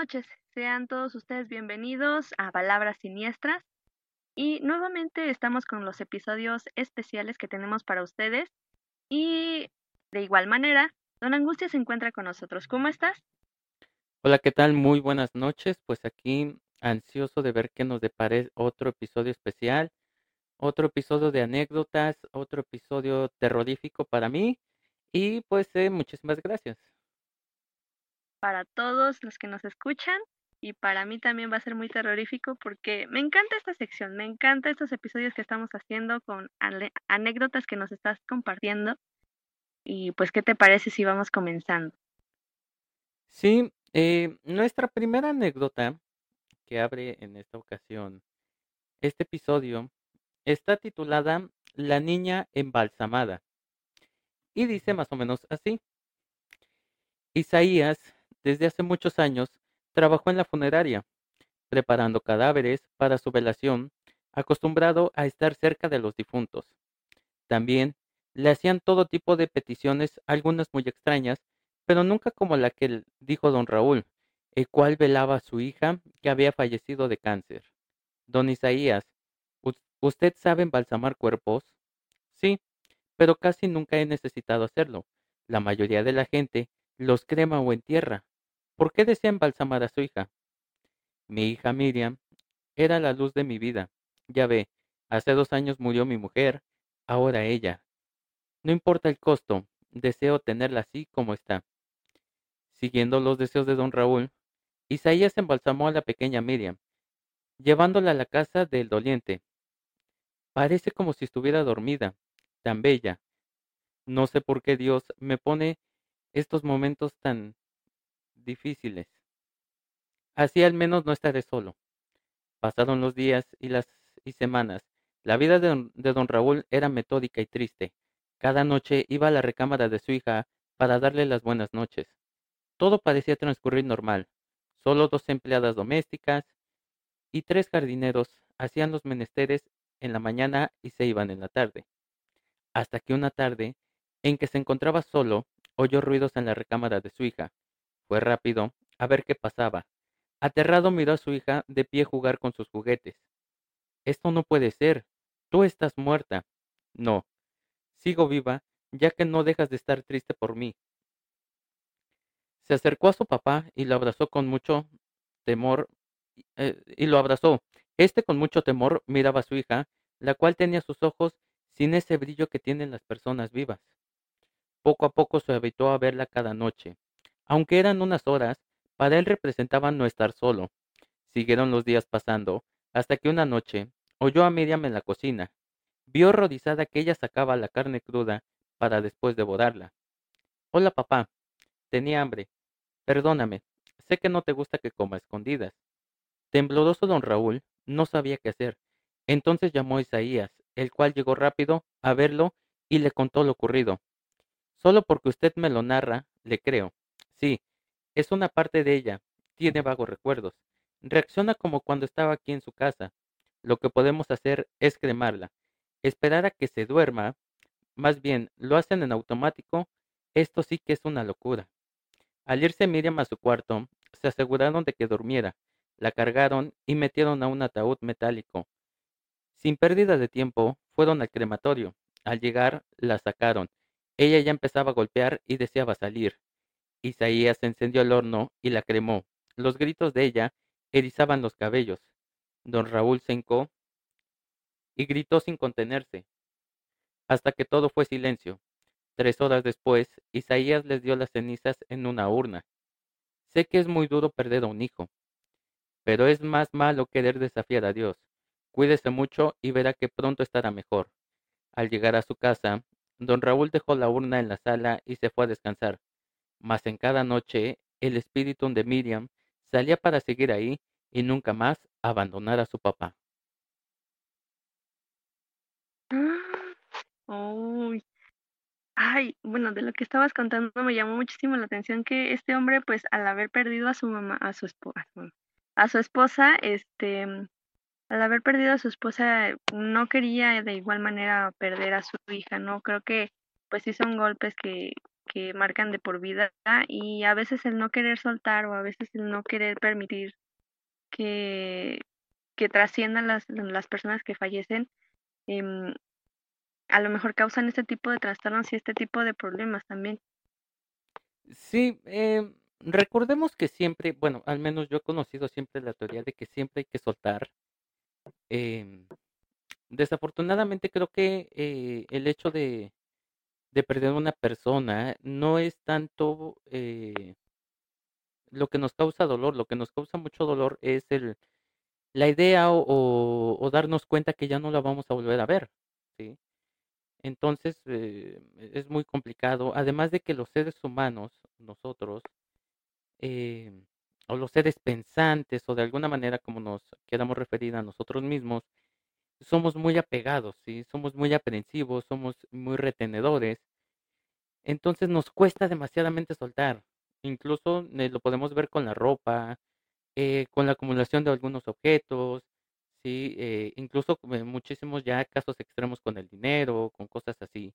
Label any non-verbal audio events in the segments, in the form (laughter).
Noches, sean todos ustedes bienvenidos a Palabras Siniestras y nuevamente estamos con los episodios especiales que tenemos para ustedes y de igual manera, Don Angustia se encuentra con nosotros. ¿Cómo estás? Hola, ¿qué tal? Muy buenas noches. Pues aquí ansioso de ver qué nos depare otro episodio especial, otro episodio de anécdotas, otro episodio terrorífico para mí y pues eh, muchísimas gracias. Para todos los que nos escuchan y para mí también va a ser muy terrorífico porque me encanta esta sección, me encanta estos episodios que estamos haciendo con anécdotas que nos estás compartiendo. Y pues, ¿qué te parece si vamos comenzando? Sí, eh, nuestra primera anécdota que abre en esta ocasión este episodio está titulada La niña embalsamada y dice más o menos así. Isaías, desde hace muchos años, trabajó en la funeraria, preparando cadáveres para su velación, acostumbrado a estar cerca de los difuntos. También le hacían todo tipo de peticiones, algunas muy extrañas, pero nunca como la que dijo don Raúl, el cual velaba a su hija que había fallecido de cáncer. Don Isaías, ¿usted sabe embalsamar cuerpos? Sí, pero casi nunca he necesitado hacerlo. La mayoría de la gente los crema o entierra. ¿Por qué desea embalsamar a su hija? Mi hija Miriam era la luz de mi vida. Ya ve, hace dos años murió mi mujer, ahora ella. No importa el costo, deseo tenerla así como está. Siguiendo los deseos de don Raúl, Isaías embalsamó a la pequeña Miriam, llevándola a la casa del doliente. Parece como si estuviera dormida, tan bella. No sé por qué Dios me pone estos momentos tan difíciles. Así al menos no estaré solo. Pasaron los días y las y semanas. La vida de de don Raúl era metódica y triste. Cada noche iba a la recámara de su hija para darle las buenas noches. Todo parecía transcurrir normal. Solo dos empleadas domésticas y tres jardineros hacían los menesteres en la mañana y se iban en la tarde. Hasta que una tarde, en que se encontraba solo, oyó ruidos en la recámara de su hija. Fue rápido a ver qué pasaba. Aterrado miró a su hija de pie jugar con sus juguetes. Esto no puede ser. Tú estás muerta. No. Sigo viva, ya que no dejas de estar triste por mí. Se acercó a su papá y lo abrazó con mucho temor eh, y lo abrazó. Este con mucho temor miraba a su hija, la cual tenía sus ojos sin ese brillo que tienen las personas vivas. Poco a poco se habituó a verla cada noche. Aunque eran unas horas, para él representaban no estar solo. Siguieron los días pasando, hasta que una noche oyó a Miriam en la cocina. Vio rodizada que ella sacaba la carne cruda para después devorarla. Hola papá. Tenía hambre. Perdóname, sé que no te gusta que coma escondidas. Tembloroso don Raúl no sabía qué hacer. Entonces llamó a Isaías, el cual llegó rápido a verlo y le contó lo ocurrido. Solo porque usted me lo narra, le creo. Sí, es una parte de ella. Tiene vagos recuerdos. Reacciona como cuando estaba aquí en su casa. Lo que podemos hacer es cremarla. Esperar a que se duerma. Más bien, lo hacen en automático. Esto sí que es una locura. Al irse Miriam a su cuarto, se aseguraron de que durmiera, la cargaron y metieron a un ataúd metálico. Sin pérdida de tiempo, fueron al crematorio. Al llegar, la sacaron. Ella ya empezaba a golpear y deseaba salir. Isaías encendió el horno y la cremó. Los gritos de ella erizaban los cabellos. Don Raúl se hincó y gritó sin contenerse, hasta que todo fue silencio. Tres horas después, Isaías les dio las cenizas en una urna. Sé que es muy duro perder a un hijo, pero es más malo querer desafiar a Dios. Cuídese mucho y verá que pronto estará mejor. Al llegar a su casa, don Raúl dejó la urna en la sala y se fue a descansar. Mas en cada noche el espíritu de Miriam salía para seguir ahí y nunca más abandonar a su papá. Uy, Ay, bueno, de lo que estabas contando me llamó muchísimo la atención que este hombre, pues, al haber perdido a su mamá, a su esposa, a su esposa, este, al haber perdido a su esposa, no quería de igual manera perder a su hija, ¿no? Creo que, pues, sí son golpes que, que marcan de por vida y a veces el no querer soltar o a veces el no querer permitir que, que trasciendan las, las personas que fallecen, em, a lo mejor causan este tipo de trastornos y este tipo de problemas también. Sí, em, recordemos que siempre, bueno, al menos yo he conocido siempre la teoría de que siempre hay que soltar. Em, desafortunadamente creo que eh, el hecho de, de perder una persona no es tanto eh, lo que nos causa dolor, lo que nos causa mucho dolor es el, la idea o, o darnos cuenta que ya no la vamos a volver a ver, ¿sí? Entonces eh, es muy complicado, además de que los seres humanos, nosotros, eh, o los seres pensantes, o de alguna manera como nos queramos referir a nosotros mismos, somos muy apegados, ¿sí? Somos muy aprensivos, somos muy retenedores. Entonces nos cuesta demasiadamente soltar. Incluso eh, lo podemos ver con la ropa, eh, con la acumulación de algunos objetos, ¿sí? Eh, incluso eh, muchísimos ya casos extremos con el dinero, con cosas así.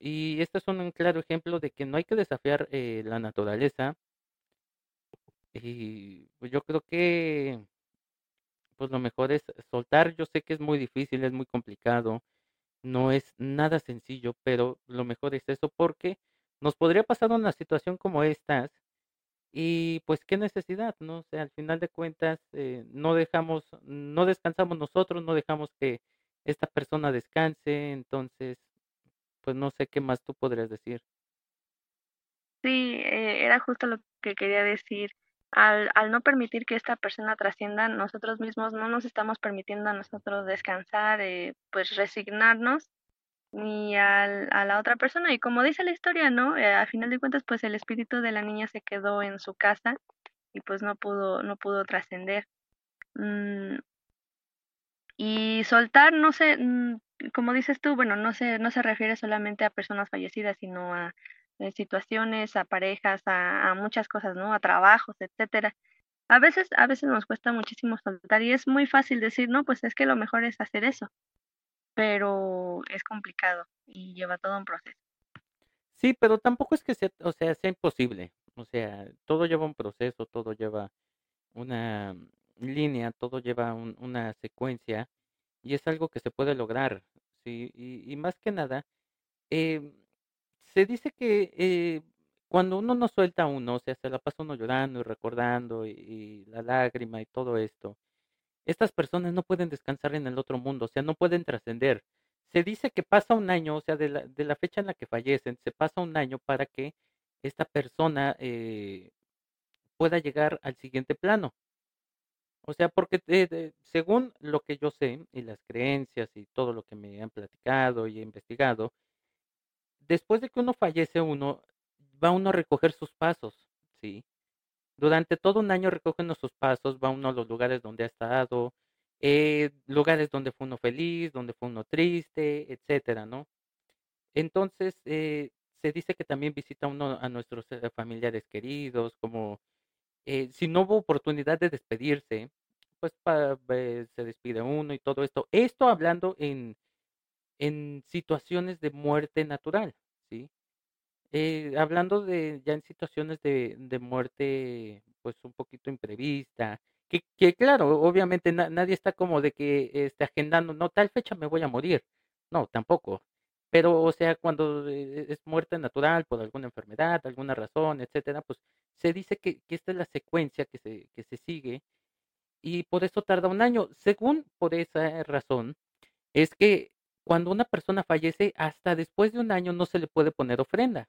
Y este es un claro ejemplo de que no hay que desafiar la naturaleza. Y pues yo creo que pues lo mejor es soltar. Yo sé que es muy difícil, es muy complicado, no es nada sencillo, pero lo mejor es eso porque nos podría pasar una situación como estas y pues qué necesidad, ¿no? O sea, al final de cuentas, eh, no dejamos, no descansamos nosotros, no dejamos que esta persona descanse, entonces, pues no sé qué más tú podrías decir. Sí, eh, era justo lo que quería decir. Al, al no permitir que esta persona trascienda, nosotros mismos no nos estamos permitiendo a nosotros descansar, eh, pues resignarnos ni al, a la otra persona. Y como dice la historia, ¿no? Eh, a final de cuentas, pues el espíritu de la niña se quedó en su casa y pues no pudo, no pudo trascender. Mm, y soltar, no sé, mm, como dices tú, bueno, no se, no se refiere solamente a personas fallecidas, sino a, situaciones, a parejas, a, a muchas cosas, ¿no? A trabajos, etcétera. A veces, a veces nos cuesta muchísimo soltar y es muy fácil decir, no, pues es que lo mejor es hacer eso pero es complicado y lleva todo un proceso. Sí, pero tampoco es que sea, o sea, sea imposible. O sea, todo lleva un proceso, todo lleva una línea, todo lleva un- una secuencia y es algo que se puede lograr, sí. Y, y más que nada, eh, se dice que eh, cuando uno no suelta a uno, o sea, se la pasa uno llorando y recordando y, la lágrima y todo esto, estas personas no pueden descansar en el otro mundo, o sea, no pueden trascender. Se dice que pasa un año, o sea, de la, de la fecha en la que fallecen, se pasa un año para que esta persona eh, pueda llegar al siguiente plano. O sea, porque eh, según lo que yo sé y las creencias y todo lo que me han platicado y he investigado, después de que uno fallece, uno va uno a recoger sus pasos, ¿sí? Durante todo un año recoge uno sus pasos, va uno a los lugares donde ha estado, eh, lugares donde fue uno feliz, donde fue uno triste, etcétera, ¿no? Entonces, eh, se dice que también visita uno a nuestros eh, familiares queridos, como eh, si no hubo oportunidad de despedirse, pues se despide uno y todo esto. Esto hablando en, en situaciones de muerte natural, ¿sí? Eh, hablando de ya en situaciones de, de muerte, pues un poquito imprevista, que, que claro, obviamente na- nadie está como de que esté agendando, no, tal fecha me voy a morir. No, tampoco. Pero, o sea, cuando eh, es muerte natural por alguna enfermedad, alguna razón, etcétera, pues se dice que, que esta es la secuencia que se, que se sigue y por eso tarda un año. Según por esa razón, es que cuando una persona fallece, hasta después de un año no se le puede poner ofrenda.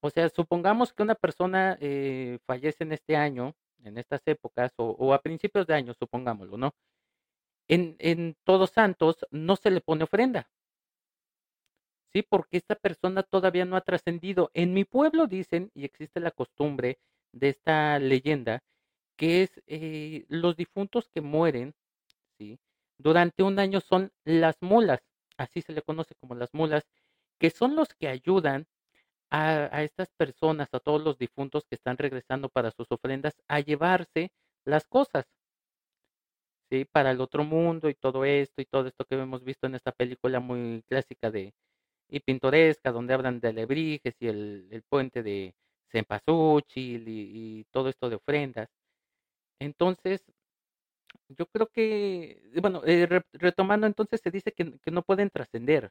O sea, supongamos que una persona eh, fallece en este año, en estas épocas, o, o a principios de año, supongámoslo, ¿no? En, en Todos Santos no se le pone ofrenda, ¿sí? Porque esta persona todavía no ha trascendido. En mi pueblo dicen, y existe la costumbre de esta leyenda, que es eh, los difuntos que mueren, ¿sí? Durante un año son las mulas, así se le conoce como las mulas, que son los que ayudan a, estas personas, a todos los difuntos que están regresando para sus ofrendas, a llevarse las cosas, ¿sí? Para el otro mundo y todo esto y todo esto que hemos visto en esta película muy clásica de, y pintoresca, donde hablan de alebrijes y el, el puente de Cempasúchil y todo esto de ofrendas. Entonces, yo creo que, bueno, eh, re- retomando, entonces se dice que, que no pueden trascender.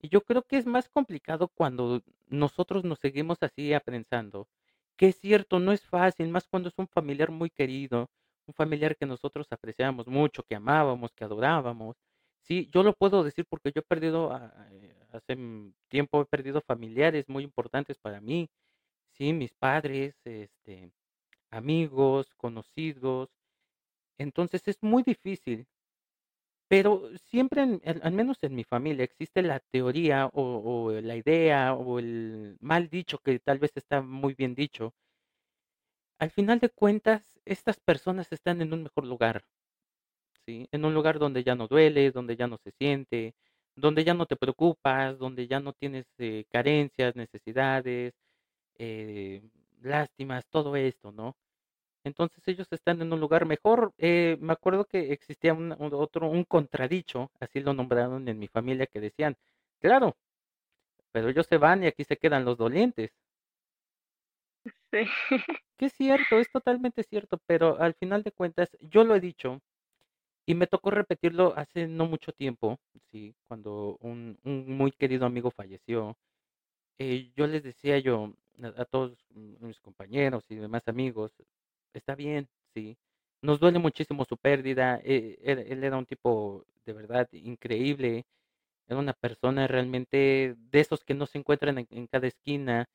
Y yo creo que es más complicado cuando nosotros nos seguimos así aprensando. Que es cierto, no es fácil, más cuando es un familiar muy querido, un familiar que nosotros apreciamos mucho, que amábamos, que adorábamos. Sí, yo lo puedo decir porque yo he perdido, eh, hace tiempo he perdido familiares muy importantes para mí. Sí, mis padres, este, amigos, conocidos. Entonces es muy difícil, pero siempre, al, menos en mi familia, existe la teoría o, o la idea o el mal dicho que tal vez está muy bien dicho. Al final de cuentas, estas personas están en un mejor lugar, ¿sí? En un lugar donde ya no duele, donde ya no se siente, donde ya no te preocupas, donde ya no tienes eh, carencias, necesidades, eh, lástimas, todo esto, ¿no? Entonces ellos están en un lugar mejor. Eh, me acuerdo que existía un, un otro, un contradicho, así lo nombraron en mi familia, que decían, claro, pero ellos se van y aquí se quedan los dolientes. Sí. Que es cierto, es totalmente cierto, pero al final de cuentas, yo lo he dicho y me tocó repetirlo hace no mucho tiempo, sí, cuando un, un muy querido amigo falleció. eh, yo les decía yo a, a todos mis compañeros y demás amigos, está bien, sí, nos duele muchísimo su pérdida, eh, él, era un tipo de verdad increíble, era una persona realmente de esos que no se encuentran en, en cada esquina,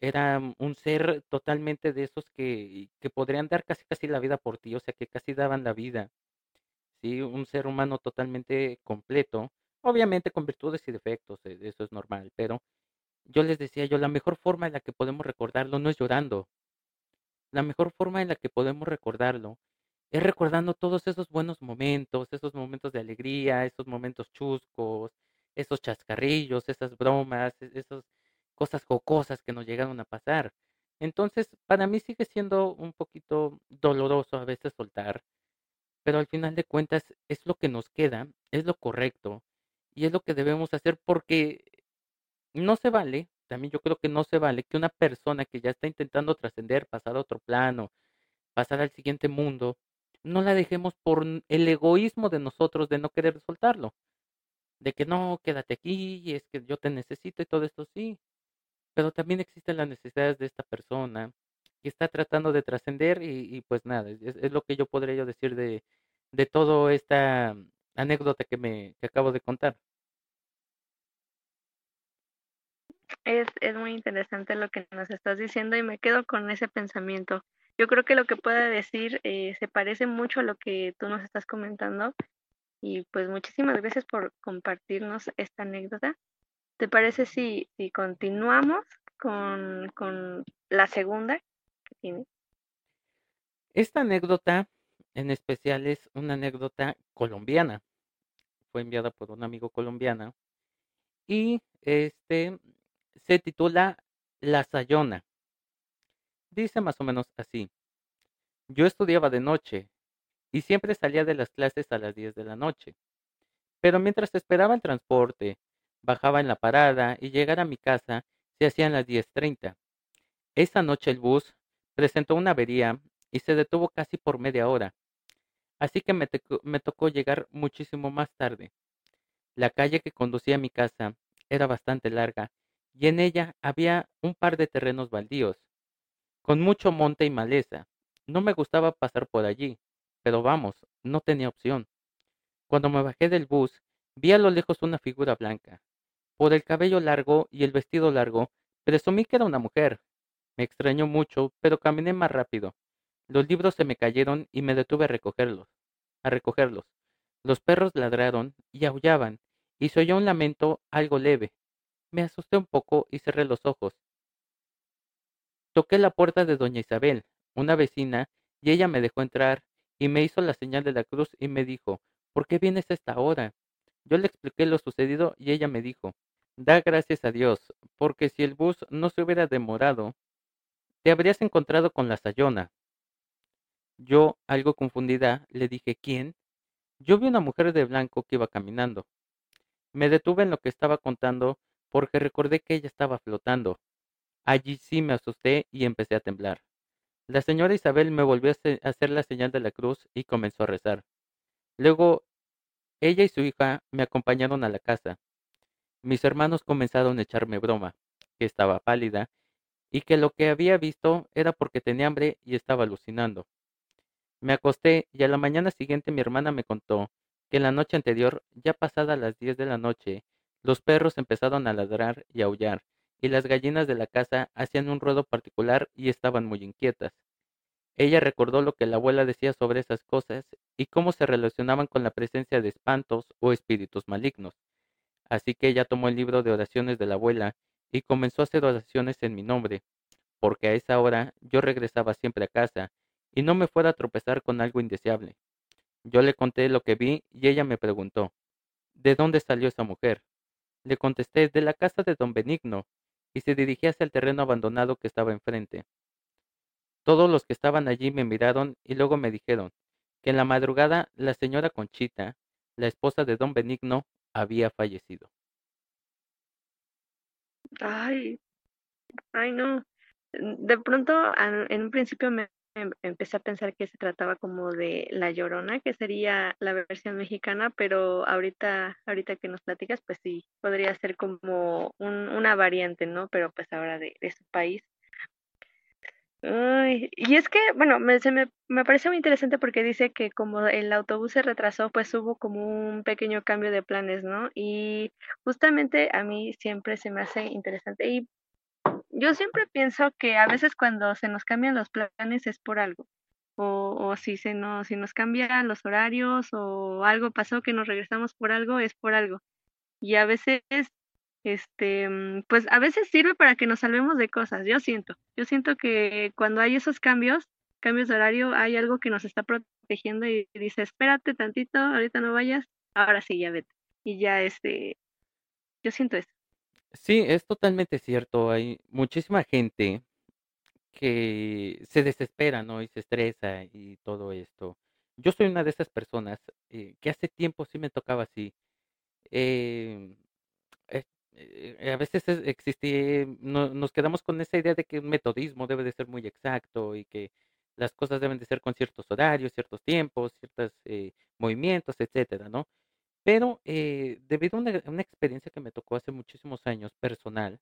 era un ser totalmente de esos que, que podrían dar casi casi la vida por ti, o sea, que casi daban la vida, sí, un ser humano totalmente completo, obviamente con virtudes y defectos, eh, eso es normal, pero yo les decía yo, la mejor forma en la que podemos recordarlo no es llorando. La mejor forma en la que podemos recordarlo es recordando todos esos buenos momentos, esos momentos de alegría, esos momentos chuscos, esos chascarrillos, esas bromas, e- esas cosas jocosas que nos llegaron a pasar. Entonces, para mí sigue siendo un poquito doloroso a veces soltar, pero al final de cuentas es lo que nos queda, es lo correcto y es lo que debemos hacer porque no se vale, también yo creo que no se vale que una persona que ya está intentando trascender, pasar a otro plano, pasar al siguiente mundo, no la dejemos por el egoísmo de nosotros de no querer soltarlo, de que no, quédate aquí, es que yo te necesito y todo esto sí, pero también existen las necesidades de esta persona que está tratando de trascender y, pues nada, es, lo que yo podría yo decir de, de toda esta anécdota que me que acabo de contar. Es, es muy interesante lo que nos estás diciendo y me quedo con ese pensamiento. Yo creo que lo que pueda decir eh, se parece mucho a lo que tú nos estás comentando y pues muchísimas gracias por compartirnos esta anécdota. ¿Te parece si, si continuamos con, con la segunda que tienes? Esta anécdota en especial es una anécdota colombiana. Fue enviada por un amigo colombiano y este se titula La Sayona. Dice más o menos así. Yo estudiaba de noche y siempre salía de las clases a las 10 de la noche. Pero mientras esperaba el transporte, bajaba en la parada y llegar a mi casa se hacían las diez treinta. Esa noche el bus presentó una avería y se detuvo casi por media hora, así que me, me tocó llegar muchísimo más tarde. La calle que conducía a mi casa era bastante larga y en ella había un par de terrenos baldíos, con mucho monte y maleza. No me gustaba pasar por allí, pero vamos, no tenía opción. Cuando me bajé del bus, vi a lo lejos una figura blanca. Por el cabello largo y el vestido largo, presumí que era una mujer. Me extrañó mucho, pero caminé más rápido. Los libros se me cayeron y me detuve a recogerlos. A recogerlos. Los perros ladraron y aullaban, y se oyó un lamento algo leve. Me asusté un poco y cerré los ojos. Toqué la puerta de doña Isabel, una vecina, y ella me dejó entrar y me hizo la señal de la cruz y me dijo, ¿por qué vienes a esta hora? Yo le expliqué lo sucedido y ella me dijo, da gracias a Dios, porque si el bus no se hubiera demorado, te habrías encontrado con la Sayona. Yo, algo confundida, le dije, ¿quién? Yo vi una mujer de blanco que iba caminando. Me detuve en lo que estaba contando porque recordé que ella estaba flotando. Allí sí me asusté y empecé a temblar. La señora Isabel me volvió a hacer la señal de la cruz y comenzó a rezar. Luego, ella y su hija me acompañaron a la casa. Mis hermanos comenzaron a echarme broma, que estaba pálida y que lo que había visto era porque tenía hambre y estaba alucinando. Me acosté y a la mañana siguiente mi hermana me contó que la noche anterior, ya pasada las diez de la noche, los perros empezaron a ladrar y aullar, y las gallinas de la casa hacían un ruedo particular y estaban muy inquietas. Ella recordó lo que la abuela decía sobre esas cosas y cómo se relacionaban con la presencia de espantos o espíritus malignos. Así que ella tomó el libro de oraciones de la abuela y comenzó a hacer oraciones en mi nombre, porque a esa hora yo regresaba siempre a casa y no me fuera a tropezar con algo indeseable. Yo le conté lo que vi y ella me preguntó, ¿de dónde salió esa mujer? Le contesté, de la casa de don Benigno, y se dirigía hacia el terreno abandonado que estaba enfrente. Todos los que estaban allí me miraron y luego me dijeron que en la madrugada la señora Conchita, la esposa de don Benigno, había fallecido. Ay, ay no. De pronto, en un principio me empecé a pensar que se trataba como de La Llorona, que sería la versión mexicana, pero ahorita, ahorita que nos platicas, pues sí, podría ser como un, una variante, ¿no? Pero pues ahora de, de su país. y es que, bueno, me, se me, me parece muy interesante porque dice que como el autobús se retrasó, pues hubo como un pequeño cambio de planes, ¿no? Y justamente a mí siempre se me hace interesante. Y yo siempre pienso que a veces cuando se nos cambian los planes es por algo. O, o si se nos, si nos cambian los horarios o algo pasó que nos regresamos por algo, es por algo. Y a veces, este, mm, pues a veces sirve para que nos salvemos de cosas, yo siento. Yo siento que cuando hay esos cambios, cambios de horario, hay algo que nos está protegiendo y dice, espérate tantito, ahorita no vayas, ahora sí, ya vete. Y ya, este, yo siento eso. Sí, es totalmente cierto. Hay muchísima gente que se desespera, ¿no? Y se estresa y todo esto. Yo soy una de esas personas eh, que hace tiempo sí me tocaba así. Eh, eh, eh, a veces es- existe, no- nos quedamos con esa idea de que un metodismo debe de ser muy exacto y que las cosas deben de ser con ciertos horarios, ciertos tiempos, ciertos movimientos, etcétera, ¿no? Pero, eh, debido a una experiencia que me tocó hace muchísimos años, personal,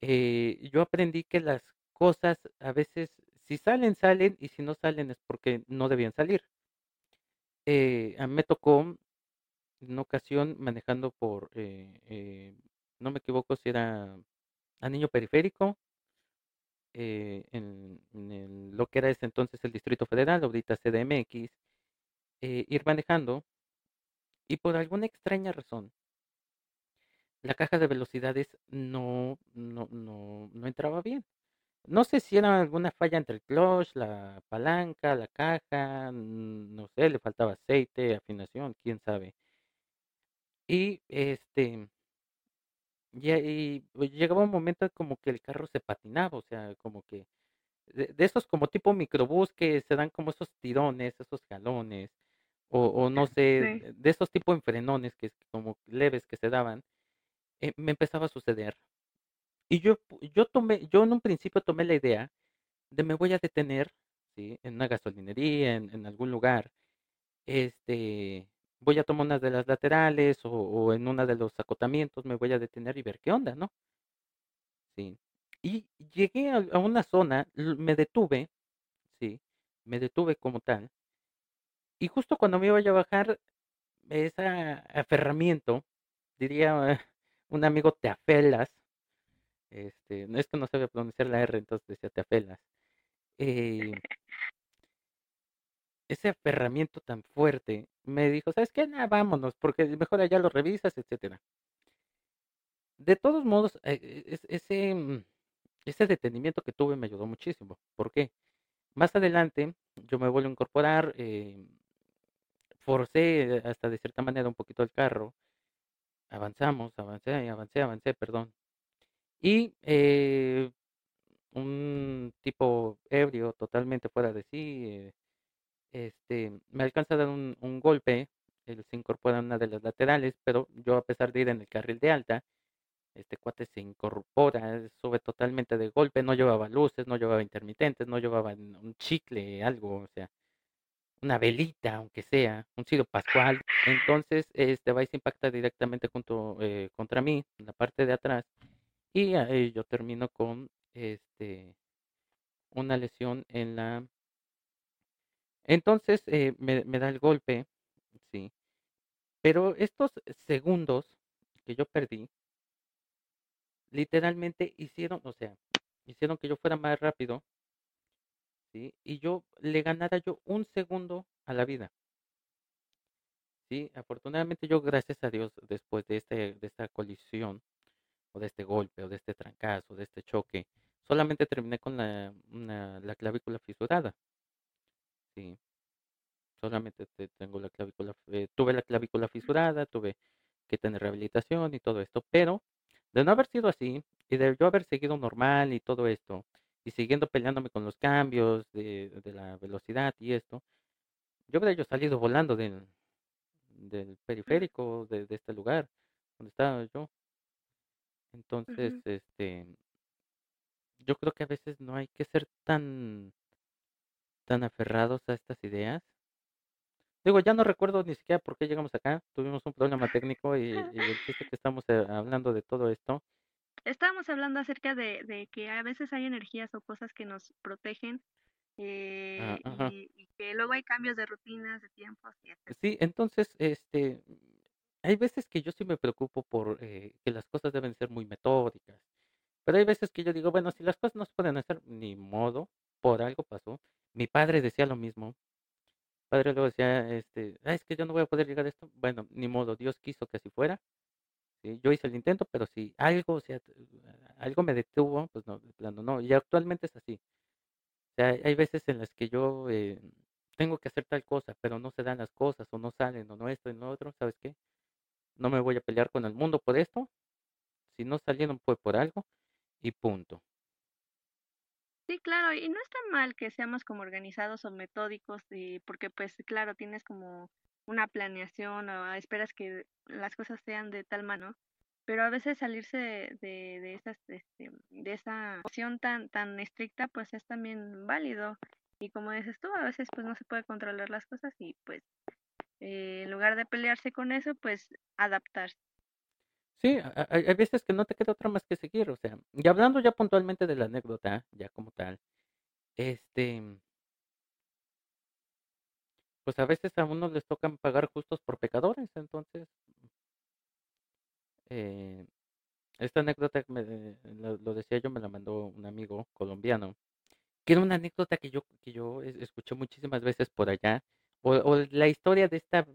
eh, yo aprendí que las cosas a veces, si salen, salen, y si no salen es porque no debían salir. Eh, a mí me tocó en una ocasión manejando por, eh, eh, no me equivoco si era Anillo Periférico, eh, en lo que era ese entonces el Distrito Federal, ahorita CDMX, ir manejando y por alguna extraña razón la caja de velocidades no no no no entraba bien. No sé si era alguna falla entre el clutch, la palanca, la caja, no sé, le faltaba aceite, afinación, quién sabe. Y, este y ahí pues, llegaba un momento como que el carro se patinaba, o sea, como que de de esos como tipo microbús que se dan como esos tirones, esos jalones, o o no sé, Sí. de esos tipo enfrenones que es como leves que se daban, eh, me empezaba a suceder. Y yo yo tomé yo en un principio tomé la idea de me voy a detener, ¿sí? En una gasolinería, en en algún lugar, este, voy a tomar una de las laterales o o en una de los acotamientos, me voy a detener y ver qué onda, ¿no? Sí. Y llegué a a una zona, me detuve, sí, me detuve como tal y justo cuando me iba a bajar, esa aferramiento, diría (laughs) un amigo, te afelas, este, no es que no sabía pronunciar la R, entonces decía te afelas. Eh ese aferramiento tan fuerte me dijo: "¿Sabes qué? No, vámonos, porque mejor allá lo revisas", etcétera. De todos modos, e e es ese, mm, ese detenimiento que tuve me ayudó muchísimo, ¿por qué? Más adelante, yo me vuelvo a incorporar, em forcé hasta de cierta manera un poquito el carro, avanzamos, avancé, avancé, avancé, perdón. Y, eh, un tipo ebrio, totalmente fuera de sí, eh, este, me alcanza a dar un un golpe, él se incorpora en una de las laterales, pero yo, a pesar de ir en el carril de alta este cuate se incorpora, sube totalmente de golpe, no llevaba luces, no llevaba intermitentes, no llevaba un chicle, algo, o sea, una velita, aunque sea, un cirio pascual. Entonces, este se impacta directamente junto eh, contra mí, en la parte de atrás, y yo termino con este una lesión en la entonces eh, me da el golpe, sí. Pero estos segundos que yo perdí, literalmente hicieron, o sea, hicieron que yo fuera más rápido, Y yo le ganara yo un segundo a la vida. Sí, afortunadamente yo, gracias a Dios, después de, este, esta colisión, o de este golpe, o de este trancazo, de este choque, solamente terminé con la, la clavícula fisurada. Sí. Solamente tengo la clavícula, eh, tuve la clavícula fisurada, tuve que tener rehabilitación y todo esto, pero de no haber sido así y de yo haber seguido normal y todo esto, y siguiendo peleándome con los cambios de, la velocidad y esto, yo hubiera yo salido volando del, del periférico de, este lugar donde estaba yo. Entonces, este, yo creo que a veces no hay que ser tan, tan aferrados a estas ideas. Digo, ya no recuerdo ni siquiera por qué llegamos acá. Tuvimos un problema técnico y, el chiste que estamos eh, hablando de todo esto. Estábamos hablando acerca de, que a veces hay energías o cosas que nos protegen eh, ah, y, que luego hay cambios de rutinas, de tiempos. sí, entonces, este, hay veces que yo sí me preocupo por eh, que las cosas deben ser muy metódicas. Pero hay veces que yo digo, bueno, si las cosas no se pueden hacer, ni modo, por algo pasó. Mi padre decía lo mismo. Mi padre luego decía, este, ah, es que yo no voy a poder llegar a esto. Bueno, ni modo, Dios quiso que así fuera. Yo hice el intento, pero si algo, sea, algo me detuvo, pues no, de plano no. Y actualmente es así. O sea, hay veces en las que yo eh, tengo que hacer tal cosa, pero no se dan las cosas, o no salen, o no esto y no otro, ¿sabes qué? No me voy a pelear con el mundo por esto. Si no salieron, fue por algo, y punto. Sí, claro, y no está mal que seamos como organizados o metódicos, y porque pues claro, tienes como una planeación o esperas que las cosas sean de tal mano, pero a veces salirse de, de, esas, este, de esa opción tan, tan estricta, pues es también válido. Y como dices tú, a veces pues no se puede controlar las cosas y pues eh, en lugar de pelearse con eso, pues adaptarse. Sí, hay, veces que no te queda otra más que seguir, o sea, y hablando ya puntualmente de la anécdota, ya como tal, este, pues a veces a uno les tocan pagar justos por pecadores, entonces, eh, esta anécdota, me, lo, decía yo, me la mandó un amigo colombiano, que era una anécdota que yo, que yo escuché muchísimas veces por allá, o, o la historia de esta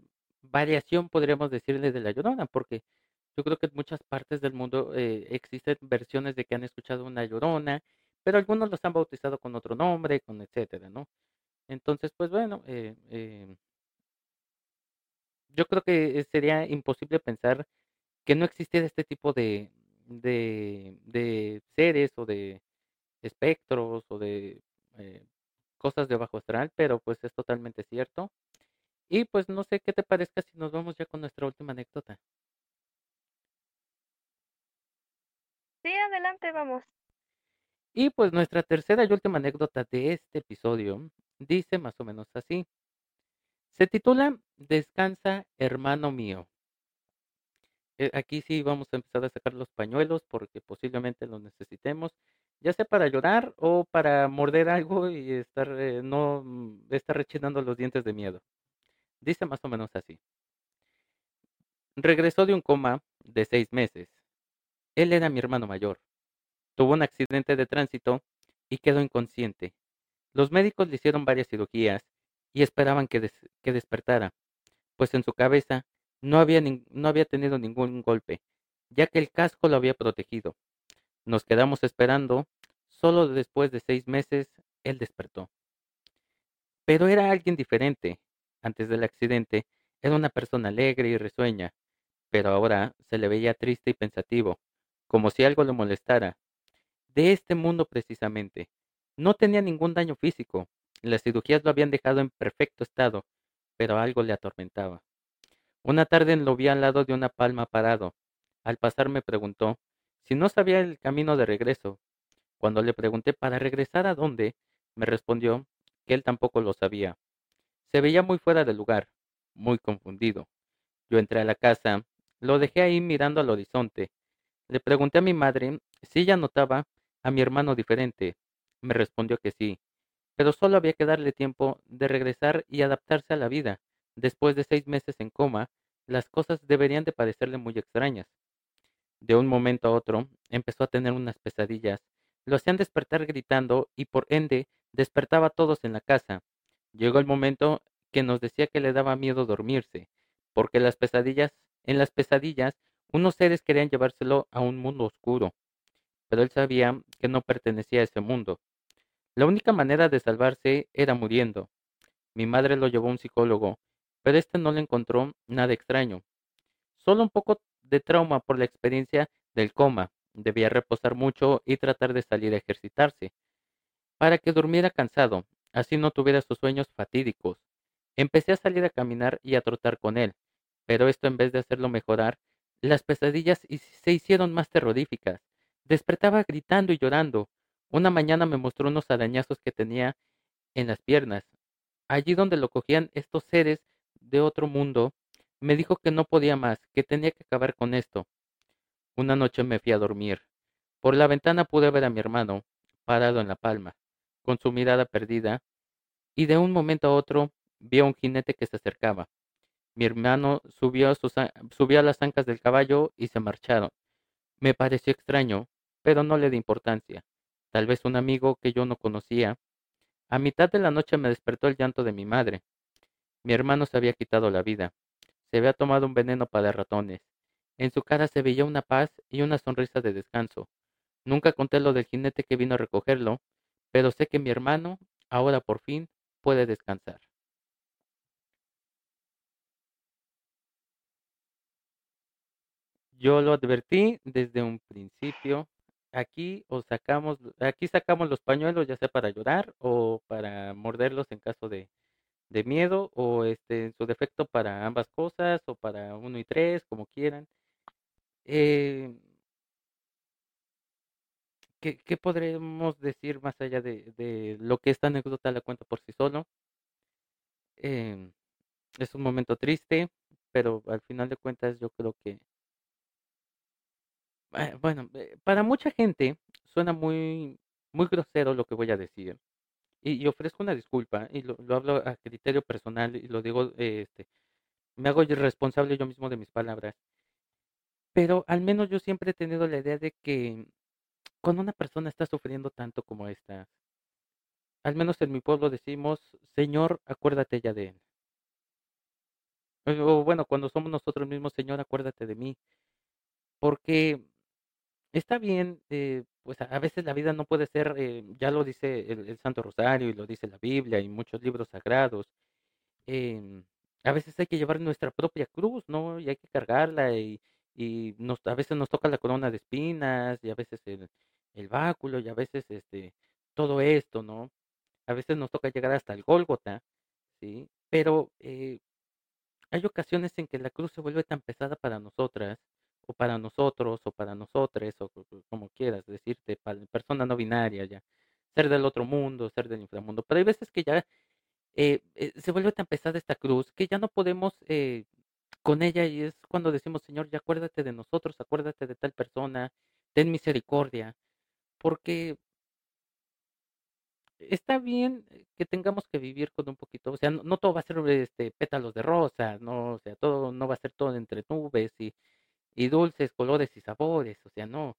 variación, podríamos decirle, de la Llorona, porque yo creo que en muchas partes del mundo eh, existen versiones de que han escuchado una llorona, pero algunos los han bautizado con otro nombre, con etcétera, ¿no? Entonces, pues bueno, eh, eh, yo creo que sería imposible pensar que no existiera este tipo de, de, de seres o de espectros o de cosas de bajo astral, pero pues es totalmente cierto. Y pues no sé qué te parezca si nos vamos ya con nuestra última anécdota. Sí, adelante, vamos. Y pues nuestra tercera y última anécdota de este episodio dice más o menos así. Se titula Descansa, hermano mío. Eh, aquí sí vamos a empezar a sacar los pañuelos porque posiblemente los necesitemos, ya sea para llorar o para morder algo y estar eh, no mm, estar rechinando los dientes de miedo. Dice más o menos así. Regresó de un coma de seis meses él era mi hermano mayor. Tuvo un accidente de tránsito y quedó inconsciente. Los médicos le hicieron varias cirugías y esperaban que, despertara, pues en su cabeza no había, no había tenido ningún golpe, ya que el casco lo había protegido. Nos quedamos esperando. Solo después de seis meses, él despertó. Pero era alguien diferente. Antes del accidente, era una persona alegre y risueña, pero ahora se le veía triste y pensativo como si algo le molestara. De este mundo precisamente. No tenía ningún daño físico. Las cirugías lo habían dejado en perfecto estado, pero algo le atormentaba. Una tarde lo vi al lado de una palma parado. Al pasar me preguntó si no sabía el camino de regreso. Cuando le pregunté para regresar a dónde, me respondió que él tampoco lo sabía. Se veía muy fuera de lugar, muy confundido. Yo entré a la casa, lo dejé ahí mirando al horizonte. Le pregunté a mi madre si ella notaba a mi hermano diferente. Me respondió que sí, pero solo había que darle tiempo de regresar y adaptarse a la vida. Después de seis meses en coma, las cosas deberían de parecerle muy extrañas. De un momento a otro, empezó a tener unas pesadillas. Lo hacían despertar gritando y por ende despertaba a todos en la casa. Llegó el momento que nos decía que le daba miedo dormirse, porque las pesadillas, en las pesadillas, unos seres querían llevárselo a un mundo oscuro, pero él sabía que no pertenecía a ese mundo. La única manera de salvarse era muriendo. Mi madre lo llevó a un psicólogo, pero este no le encontró nada extraño. Solo un poco de trauma por la experiencia del coma. Debía reposar mucho y tratar de salir a ejercitarse, para que durmiera cansado, así no tuviera sus sueños fatídicos. Empecé a salir a caminar y a trotar con él, pero esto en vez de hacerlo mejorar, las pesadillas se hicieron más terroríficas. Despertaba gritando y llorando. Una mañana me mostró unos arañazos que tenía en las piernas. Allí donde lo cogían estos seres de otro mundo, me dijo que no podía más, que tenía que acabar con esto. Una noche me fui a dormir. Por la ventana pude ver a mi hermano, parado en la palma, con su mirada perdida, y de un momento a otro vi a un jinete que se acercaba. Mi hermano subió a, las ancas del caballo y se marcharon. Me pareció extraño, pero no le di importancia. Tal vez un amigo que yo no conocía. A mitad de la noche me despertó el llanto de mi madre. Mi hermano se había quitado la vida. Se había tomado un veneno para ratones. En su cara se veía una paz y una sonrisa de descanso. Nunca conté lo del jinete que vino a recogerlo, pero sé que mi hermano, ahora por fin, puede descansar. Yo lo advertí desde un principio. Aquí o sacamos, aquí sacamos los pañuelos ya sea para llorar o para morderlos en caso de, miedo o este en su defecto para ambas cosas o para uno y tres, como quieran. Eh, ¿qué, ¿qué, podremos decir más allá de, lo que esta anécdota la cuenta por sí solo? Eh, es un momento triste, pero al final de cuentas yo creo que, bueno, eh, para mucha gente suena muy, muy grosero lo que voy a decir, y, ofrezco una disculpa y lo, hablo a criterio personal y lo digo, este, me hago responsable yo mismo de mis palabras. Pero al menos yo siempre he tenido la idea de que cuando una persona está sufriendo tanto como esta, al menos en mi pueblo decimos, Señor, acuérdate ya de él. O bueno, cuando somos nosotros mismos, Señor, acuérdate de mí. Porque está bien, eh, pues a veces la vida no puede ser, eh, ya lo dice el, Santo Rosario y lo dice la Biblia y muchos libros sagrados. Em, a veces hay que llevar nuestra propia cruz, ¿no? Y hay que cargarla y, y nos, a veces nos toca la corona de espinas y a veces el, el báculo y a veces este todo esto, ¿no? A veces nos toca llegar hasta el Gólgota, ¿sí? Pero eh, hay ocasiones en que la cruz se vuelve tan pesada para nosotras o para nosotros, o para nosotros, o como quieras decirte, persona no binaria ya, ser del otro mundo, ser del inframundo. Pero hay veces que ya eh, eh, se vuelve tan pesada esta cruz que ya no podemos eh, con ella y es cuando decimos, Señor, ya acuérdate de nosotros, acuérdate de tal persona, ten misericordia, porque está bien que tengamos que vivir con un poquito, o sea, no, no, todo va a ser este pétalos de rosa, no, o sea, todo no va a ser todo entre nubes y y dulces, colores y sabores, o sea, no.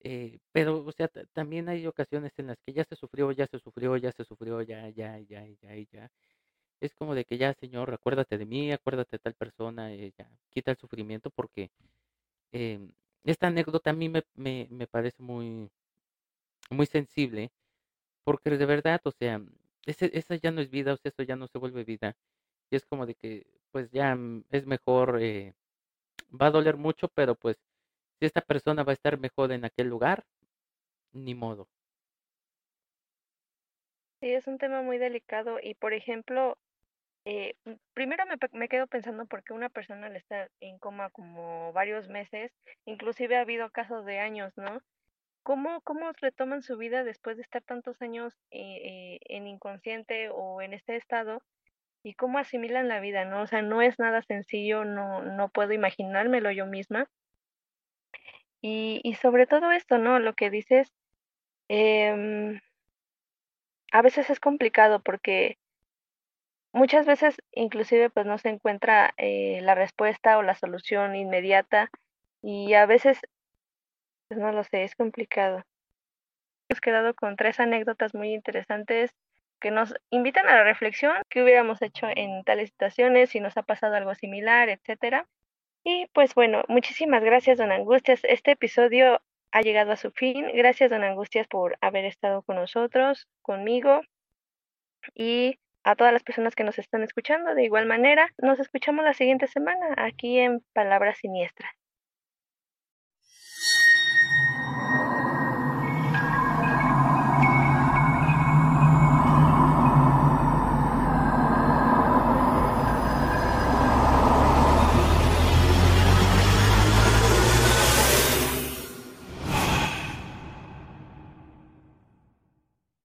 Eh, pero, o sea, también hay ocasiones en las que ya se sufrió, ya se sufrió, ya se sufrió, ya, ya, ya, ya, ya. Es como de que ya, Señor, acuérdate de mí, acuérdate de tal persona, eh, ya, quita el sufrimiento porque eh, esta anécdota a mí me, me, me parece muy, muy sensible porque de verdad, o sea, esa ya no es vida, o sea, eso ya no se vuelve vida. Y es como de que, pues ya mm, es mejor eh, va a doler mucho, pero pues si esta persona va a estar mejor en aquel lugar, ni modo. Sí, es un tema muy delicado y por ejemplo, eh, primero me, me quedo pensando por qué una persona al estar en coma como varios meses, inclusive ha habido casos de años, ¿no? ¿Cómo, cómo retoman su vida después de estar tantos años eh, eh, en inconsciente o en este estado? ¿Y cómo asimilan la vida, no? O sea, no es nada sencillo, no, no puedo imaginármelo yo misma. Y, y sobre todo esto, ¿no? Lo que dices, em, a veces es complicado porque muchas veces inclusive pues no se encuentra eh, la respuesta o la solución inmediata y a veces, pues no lo sé, es complicado. Hemos quedado con tres anécdotas muy interesantes que nos invitan a la reflexión, qué hubiéramos hecho en tales situaciones, si nos ha pasado algo similar, etcétera. Y pues bueno, muchísimas gracias, don Angustias. Este episodio ha llegado a su fin. Gracias, don Angustias, por haber estado con nosotros, conmigo. Y a todas las personas que nos están escuchando. De igual manera, nos escuchamos la siguiente semana aquí en Palabras Siniestras.